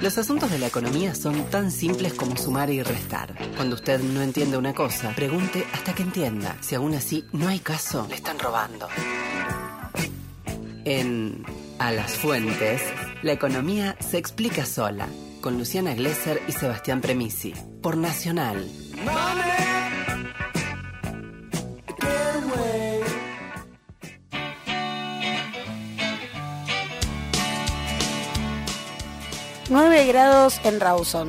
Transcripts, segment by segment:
Los asuntos de la economía son tan simples como sumar y restar. Cuando usted no entiende una cosa, pregunte hasta que entienda. Si aún así no hay caso, le están robando. En A las Fuentes, la economía se explica sola, con Luciana Glesser y Sebastián Premisi, por Nacional. Nueve grados en Rawson,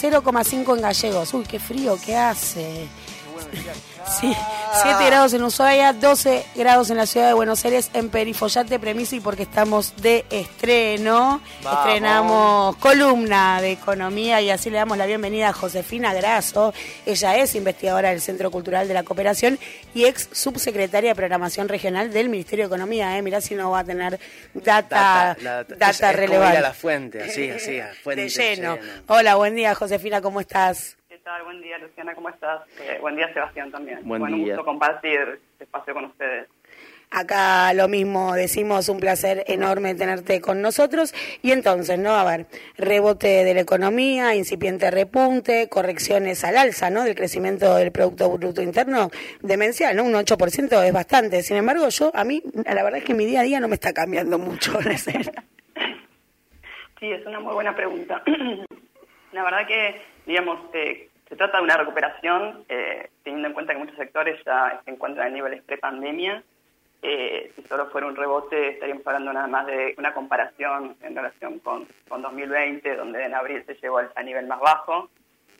0,5 en Gallegos. Uy, qué frío que hace. Sí, 7 grados en Ushuaia, 12 grados en la ciudad de Buenos Aires, en Perifollate, Premisi, porque estamos de estreno. Estrenamos columna de economía y así le damos la bienvenida a Josefina Grasso. Ella es investigadora del Centro Cultural de la Cooperación y ex subsecretaria de Programación Regional del Ministerio de Economía. ¿eh? Mirá si no va a tener data, data, relevante. a la fuente, así, así, a fuente de lleno. Hola, buen día, Josefina, ¿cómo estás? Buen día, Luciana, ¿cómo estás? Eh, buen día, Sebastián, también. Buen bueno, día. gusto compartir este espacio con ustedes. Acá lo mismo, decimos un placer enorme tenerte con nosotros. Y entonces, ¿no? A ver, rebote de la economía, incipiente repunte, correcciones al alza, ¿no? Del crecimiento del Producto Bruto Interno demencial, ¿no? Un 8% es bastante. Sin embargo, yo, a mí, la verdad es que mi día a día no me está cambiando mucho. sí, es una muy buena pregunta. la verdad que, digamos, eh, se trata de una recuperación, eh, teniendo en cuenta que muchos sectores ya se encuentran a niveles pre-pandemia. Eh, si solo fuera un rebote, estaríamos hablando nada más de una comparación en relación con, con 2020, donde en abril se llegó al, a nivel más bajo.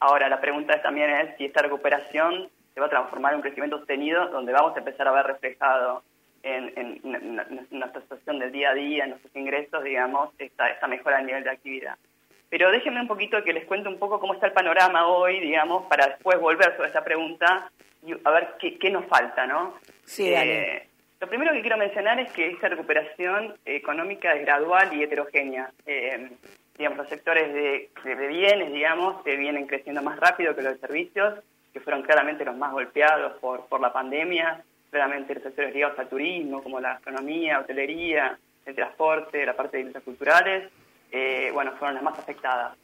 Ahora, la pregunta también es si esta recuperación se va a transformar en un crecimiento sostenido, donde vamos a empezar a ver reflejado en, en, en, en nuestra situación del día a día, en nuestros ingresos, digamos, esta, esta mejora del nivel de actividad. Pero déjenme un poquito que les cuente un poco cómo está el panorama hoy, digamos, para después volver sobre esta pregunta y a ver qué, qué nos falta, ¿no? Sí, dale. Eh, lo primero que quiero mencionar es que esta recuperación económica es gradual y heterogénea. Eh, digamos, los sectores de, de, bienes, digamos, que vienen creciendo más rápido que los de servicios, que fueron claramente los más golpeados por, por la pandemia, claramente los sectores ligados al turismo, como la gastronomía, hotelería, el transporte, la parte de industrias culturales, eh, bueno, fueron las más afectadas.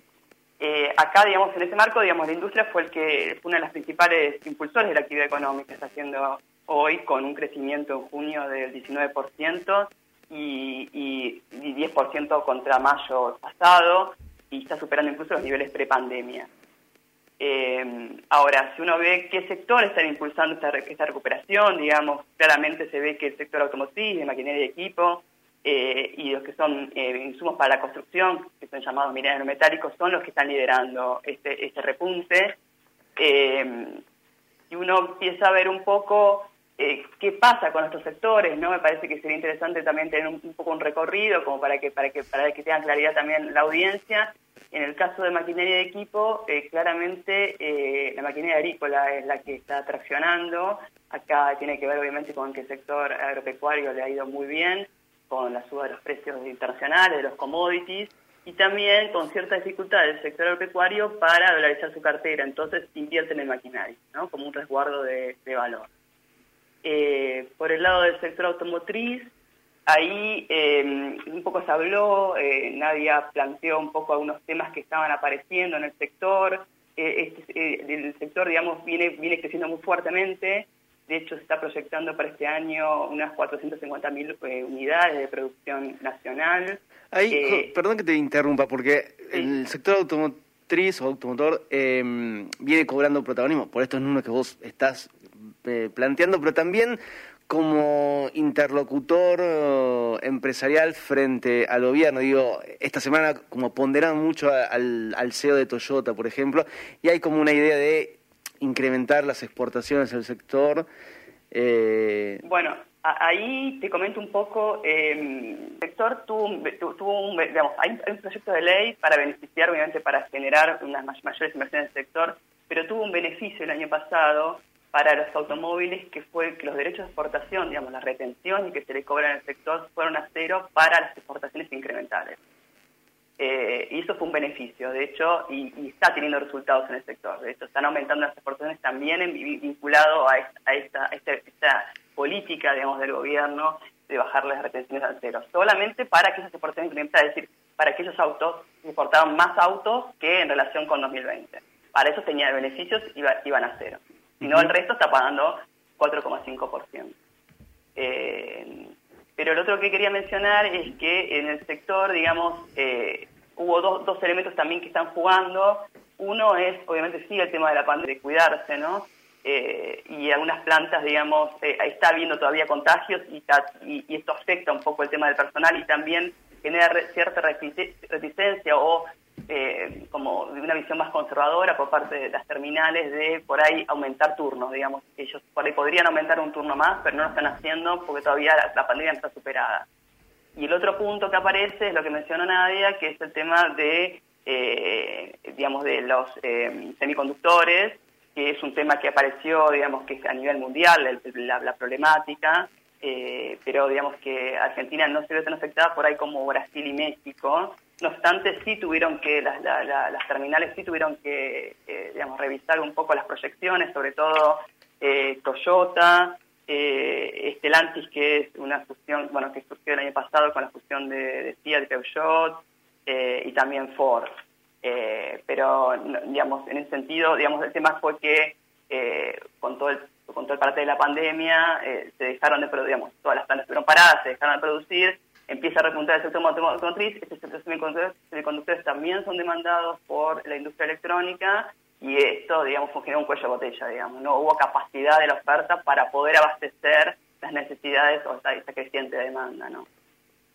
Eh, acá, digamos, en ese marco, digamos, la industria fue el que fue una de las principales impulsores de la actividad económica, está haciendo hoy con un crecimiento en junio del 19% y, y, y 10% contra mayo pasado y está superando incluso los niveles prepandemia. Eh, ahora, si uno ve qué sectores están impulsando esta, esta recuperación, digamos, claramente se ve que el sector automotriz, de maquinaria y equipo, eh, y los que son eh, insumos para la construcción, que son llamados minerales metálicos, son los que están liderando este, este repunte. Eh, y uno empieza a ver un poco eh, qué pasa con estos sectores, ¿no? Me parece que sería interesante también tener un, poco un recorrido, como para que, para que, para que tengan claridad también la audiencia. En el caso de maquinaria de equipo, claramente la maquinaria agrícola es la que está traccionando. Acá tiene que ver obviamente con que el sector agropecuario le ha ido muy bien con la suba de los precios internacionales, de los commodities, y también con cierta dificultad del sector agropecuario para dolarizar su cartera, entonces invierten en maquinaria, ¿no? como un resguardo de, valor. Eh, por el lado del sector automotriz, ahí eh, un poco se habló, eh, Nadia planteó un poco algunos temas que estaban apareciendo en el sector, este, el sector, digamos, viene, viene creciendo muy fuertemente, de hecho, se está proyectando para este año unas 450.000 eh, unidades de producción nacional. Ahí, eh, perdón que te interrumpa, porque sí. el sector automotriz o automotor eh, viene cobrando protagonismo por estos números que vos estás eh, planteando, pero también como interlocutor empresarial frente al gobierno. Digo, esta semana como ponderan mucho al, al CEO de Toyota, por ejemplo, y hay como una idea de incrementar las exportaciones del sector. Eh... Bueno, ahí te comento un poco, eh, el sector tuvo, tuvo un, digamos, hay, un proyecto de ley para beneficiar, obviamente, para generar unas mayores inversiones del sector, pero tuvo un beneficio el año pasado para los automóviles que fue que los derechos de exportación, digamos, la retención y que se le cobran al sector fueron a cero para las exportaciones incrementales. Eh, y eso fue un beneficio, de hecho, y, y, está teniendo resultados en el sector. De hecho, están aumentando las exportaciones también en, vinculado a esta, a esta, a esta, esta política, digamos, del gobierno de bajar las retenciones al cero, solamente para aquellas exportaciones incrementales, es decir, para aquellos autos que exportaban más autos que en relación con 2020. Para eso tenía beneficios, iba, iban a cero. Si no, el resto está pagando 4,5%. Eh, pero lo otro que quería mencionar es que en el sector, digamos, eh, hubo dos, dos elementos también que están jugando. Uno es, obviamente, sí, el tema de la pandemia, de cuidarse, ¿no? Eh, y algunas plantas, digamos, eh, está habiendo todavía contagios y, esto afecta un poco el tema del personal y también genera cierta reticencia o eh, como una visión más conservadora por parte de las terminales de por ahí aumentar turnos, digamos, ellos por ahí podrían aumentar un turno más, pero no lo están haciendo porque todavía la, pandemia está superada. Y el otro punto que aparece es lo que mencionó Nadia, que es el tema de, eh, digamos, de los eh, semiconductores, que es un tema que apareció, digamos, que a nivel mundial, la, problemática, eh, pero digamos que Argentina no se ve tan afectada por ahí como Brasil y México. No obstante, sí tuvieron que, las, las terminales sí tuvieron que, eh, revisar un poco las proyecciones, sobre todo eh, Toyota, eh, Estelantis, que es una fusión, bueno, que surgió el año pasado con la fusión de, de y Peugeot, y también Ford. Eh, pero, digamos, en ese sentido, digamos, el tema fue que eh, con todo el con todo el parte de la pandemia eh, se dejaron de digamos, todas las plantas estuvieron paradas, se dejaron de producir, empieza a repuntar el sector automotriz, estos semiconductores también son demandados por la industria electrónica y esto, digamos, funcionó un cuello de botella, digamos, no hubo capacidad de la oferta para poder abastecer las necesidades o esta, creciente demanda, ¿no?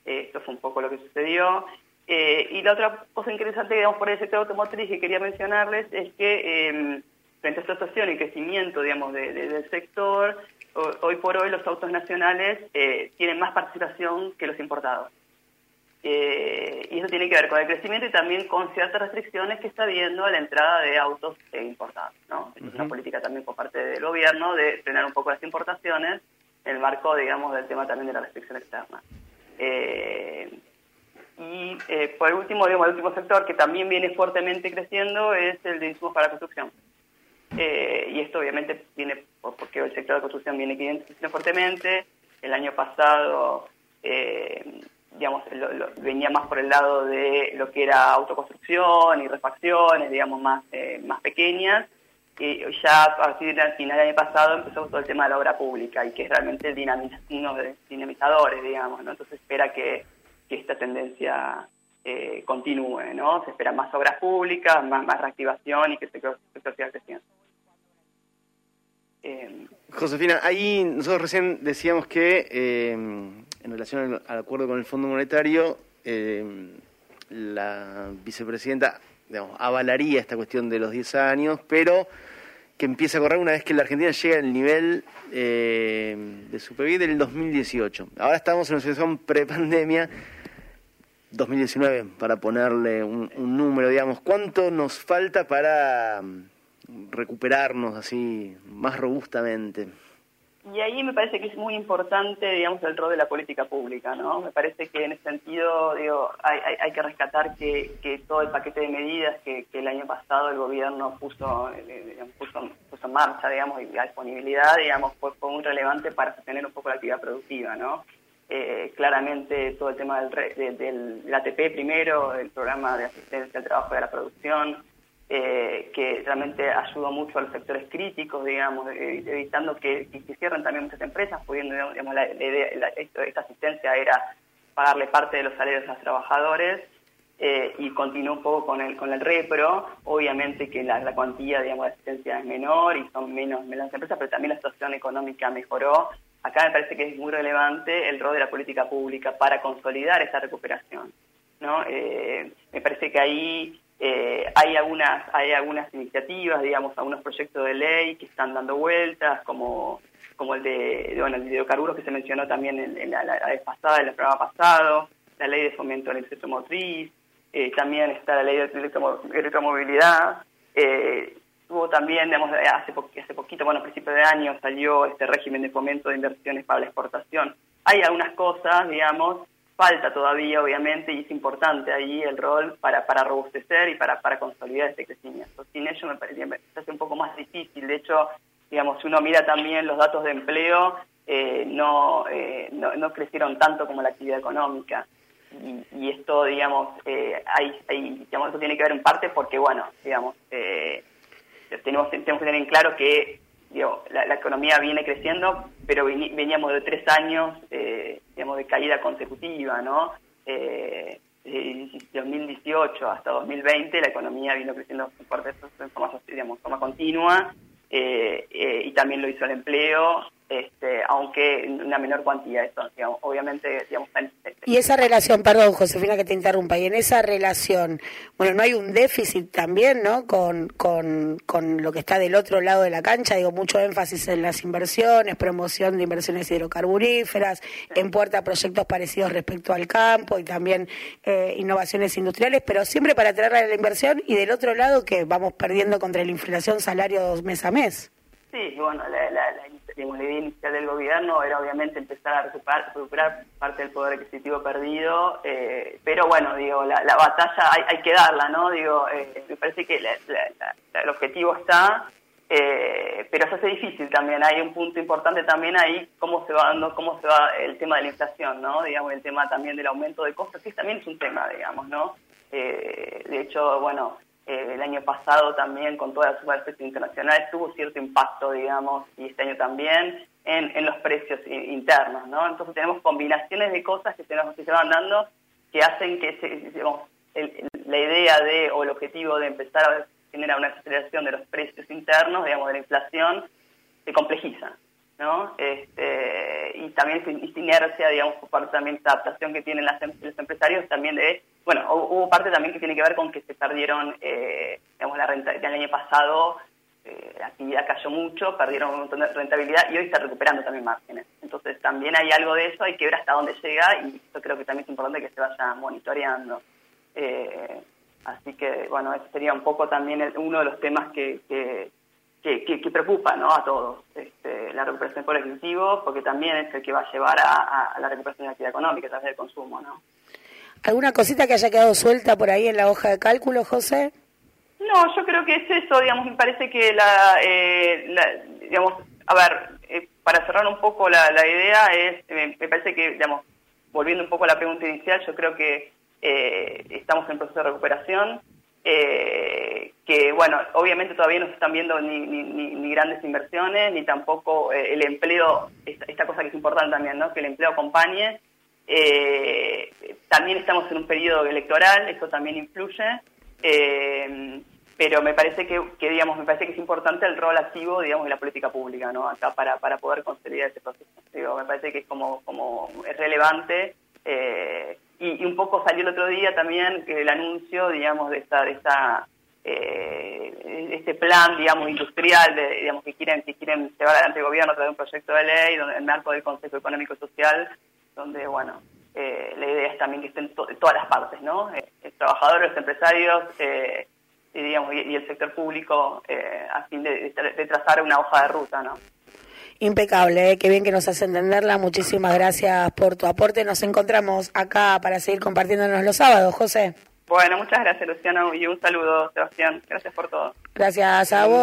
esto fue un poco lo que sucedió. Eh, y la otra cosa interesante, digamos, por el sector automotriz que quería mencionarles es que em, frente a esta situación y crecimiento, digamos, del sector, hoy por hoy los autos nacionales eh, tienen más participación que los importados. Eh, y eso tiene que ver con el crecimiento y también con ciertas restricciones que está habiendo a la entrada de autos importados. ¿no? Es una política también por parte del gobierno de frenar un poco las importaciones en el marco, digamos, del tema también de la restricción externa. Eh, y eh, por último, digamos, el último sector que también viene fuertemente creciendo es el de insumos para la construcción. Eh, y esto obviamente viene porque el sector de construcción viene creciendo fuertemente. El año pasado, eh, digamos, venía más por el lado de lo que era autoconstrucción y refacciones, digamos, más, más pequeñas. Y ya a partir del final del año pasado empezó todo el tema de la obra pública y que es realmente el dinamizadores, digamos, ¿no? Entonces espera que que esta tendencia eh, continúe, ¿no? Se esperan más obras públicas, más, más reactivación y que el sector, siga creciendo. Eh, Josefina, ahí nosotros recién decíamos que eh, en relación al, acuerdo con el Fondo Monetario, la vicepresidenta avalaría esta cuestión de los 10 años, pero que empieza a correr una vez que la Argentina llega al nivel de su PIB del 2018. Ahora estamos en una situación prepandemia 2019, para ponerle un, número, digamos, ¿cuánto nos falta para recuperarnos así más robustamente? Y ahí me parece que es muy importante, digamos, el rol de la política pública, ¿no? Me parece que en ese sentido, digo, hay, que rescatar que, todo el paquete de medidas que, el año pasado el gobierno puso, eh, puso, puso, en marcha, digamos, y la disponibilidad, digamos, fue, muy relevante para sostener un poco la actividad productiva, ¿no? Eh, claramente todo el tema del, del, ATP primero, el programa de asistencia al trabajo de la producción, eh, que realmente ayudó mucho a los sectores críticos, digamos, eh, evitando que, que, cierren también muchas empresas, pudiendo, digamos, la, esta asistencia era pagarle parte de los salarios a los trabajadores, y continuó un poco con el, con el repro, obviamente que la, la cuantía digamos, de asistencia es menor y son menos, menos empresas, pero también la situación económica mejoró acá me parece que es muy relevante el rol de la política pública para consolidar esa recuperación. ¿no? Eh, me parece que ahí eh, hay algunas hay algunas iniciativas, digamos, algunos proyectos de ley que están dando vueltas, como como el de, bueno, el que se mencionó también en, la, vez pasada, en el programa pasado, la ley de fomento de la industria motriz, eh, también está la ley de electromovilidad, eh, Hubo también, digamos, hace, hace poquito, bueno, a principios de año salió este régimen de fomento de inversiones para la exportación. Hay algunas cosas, digamos, falta todavía, obviamente, y es importante ahí el rol para, para robustecer y para, para consolidar este crecimiento. Sin ello me parece, un poco más difícil. De hecho, digamos, si uno mira también los datos de empleo, no, no, crecieron tanto como la actividad económica. Y, esto, digamos, hay, hay, digamos, esto tiene que ver en parte porque, bueno, digamos, tenemos, tenemos que tener en claro que la, economía viene creciendo, pero veníamos de tres años, eh, digamos, de caída consecutiva, ¿no? Eh, de 2018 hasta 2020 la economía vino creciendo de forma, digamos, forma continua eh, y también lo hizo el empleo este, aunque en una menor cuantía. Eso, obviamente, digamos, Y esa relación, perdón, Josefina, que te interrumpa, y en esa relación, bueno, no hay un déficit también, ¿no? Con, con, con lo que está del otro lado de la cancha, digo, mucho énfasis en las inversiones, promoción de inversiones hidrocarburíferas, en puerta proyectos parecidos respecto al campo y también eh, innovaciones industriales, pero siempre para atraer a la inversión y del otro lado que vamos perdiendo contra la inflación salarios mes a mes. Sí, bueno, la, la, la, idea inicial del gobierno era obviamente empezar a recuperar, parte del poder adquisitivo perdido, eh, pero bueno, digo, la, batalla hay, que darla, ¿no? Digo, eh, me parece que el objetivo está, eh, pero se hace difícil también. Hay un punto importante también ahí, cómo se va dando, cómo se va el tema de la inflación, ¿no? Digamos, el tema también del aumento de costos, que también es un tema, digamos, ¿no? de hecho, bueno, eh, el año pasado también con todas las superficies internacionales tuvo cierto impacto, digamos, y este año también, en, los precios internos, ¿no? Entonces tenemos combinaciones de cosas que se, nos, se van dando que hacen que digamos, la idea de, o el objetivo de empezar a generar una aceleración de los precios internos, digamos, de la inflación, se complejiza. ¿no? Este, y también esta inercia, digamos, por parte también esta adaptación que tienen las, em-, los empresarios también de, bueno, hubo parte también que tiene que ver con que se perdieron, eh, digamos, la renta del año pasado, eh, la actividad cayó mucho, perdieron un montón de rentabilidad y hoy está recuperando también márgenes. Entonces también hay algo de eso, hay que ver hasta dónde llega y yo creo que también es importante que se vaya monitoreando. Eh, así que, bueno, ese sería un poco también uno de los temas que, que que, preocupa ¿no? a todos. Este, la recuperación por ejecutivo, porque también es el que va a llevar a, la recuperación de la actividad económica a través del consumo. ¿no? ¿Alguna cosita que haya quedado suelta por ahí en la hoja de cálculo, José? No, yo creo que es eso, digamos, me parece que la, eh, digamos, a ver, eh, para cerrar un poco la, idea es, me parece que, digamos, volviendo un poco a la pregunta inicial, yo creo que eh, estamos en proceso de recuperación, eh, que bueno, obviamente todavía no se están viendo ni, ni, grandes inversiones, ni tampoco eh, el empleo, esta, cosa que es importante también, ¿no? que el empleo acompañe. Eh, también estamos en un periodo electoral, eso también influye, eh, pero me parece que, digamos, me parece que es importante el rol activo, digamos, de la política pública, ¿no? Acá para, para poder consolidar ese proceso. Me parece que es como, como es relevante eh, y, un poco salió el otro día también el anuncio, digamos, de esta, de esta eh, este plan, digamos, industrial, de, digamos, que quieren, que quieren llevar adelante el gobierno a través de un proyecto de ley, donde, en el marco del Consejo Económico y Social, donde, bueno, eh, la idea es también que estén todas las partes, ¿no? Eh, trabajadores, los empresarios y, digamos, y, el sector público a fin de, de, trazar una hoja de ruta, ¿no? Impecable, ¿eh? qué bien que nos hace entenderla. Muchísimas gracias por tu aporte. Nos encontramos acá para seguir compartiéndonos los sábados, José. Bueno, muchas gracias, Luciano, y un saludo, Sebastián. Gracias por todo. Gracias a vos.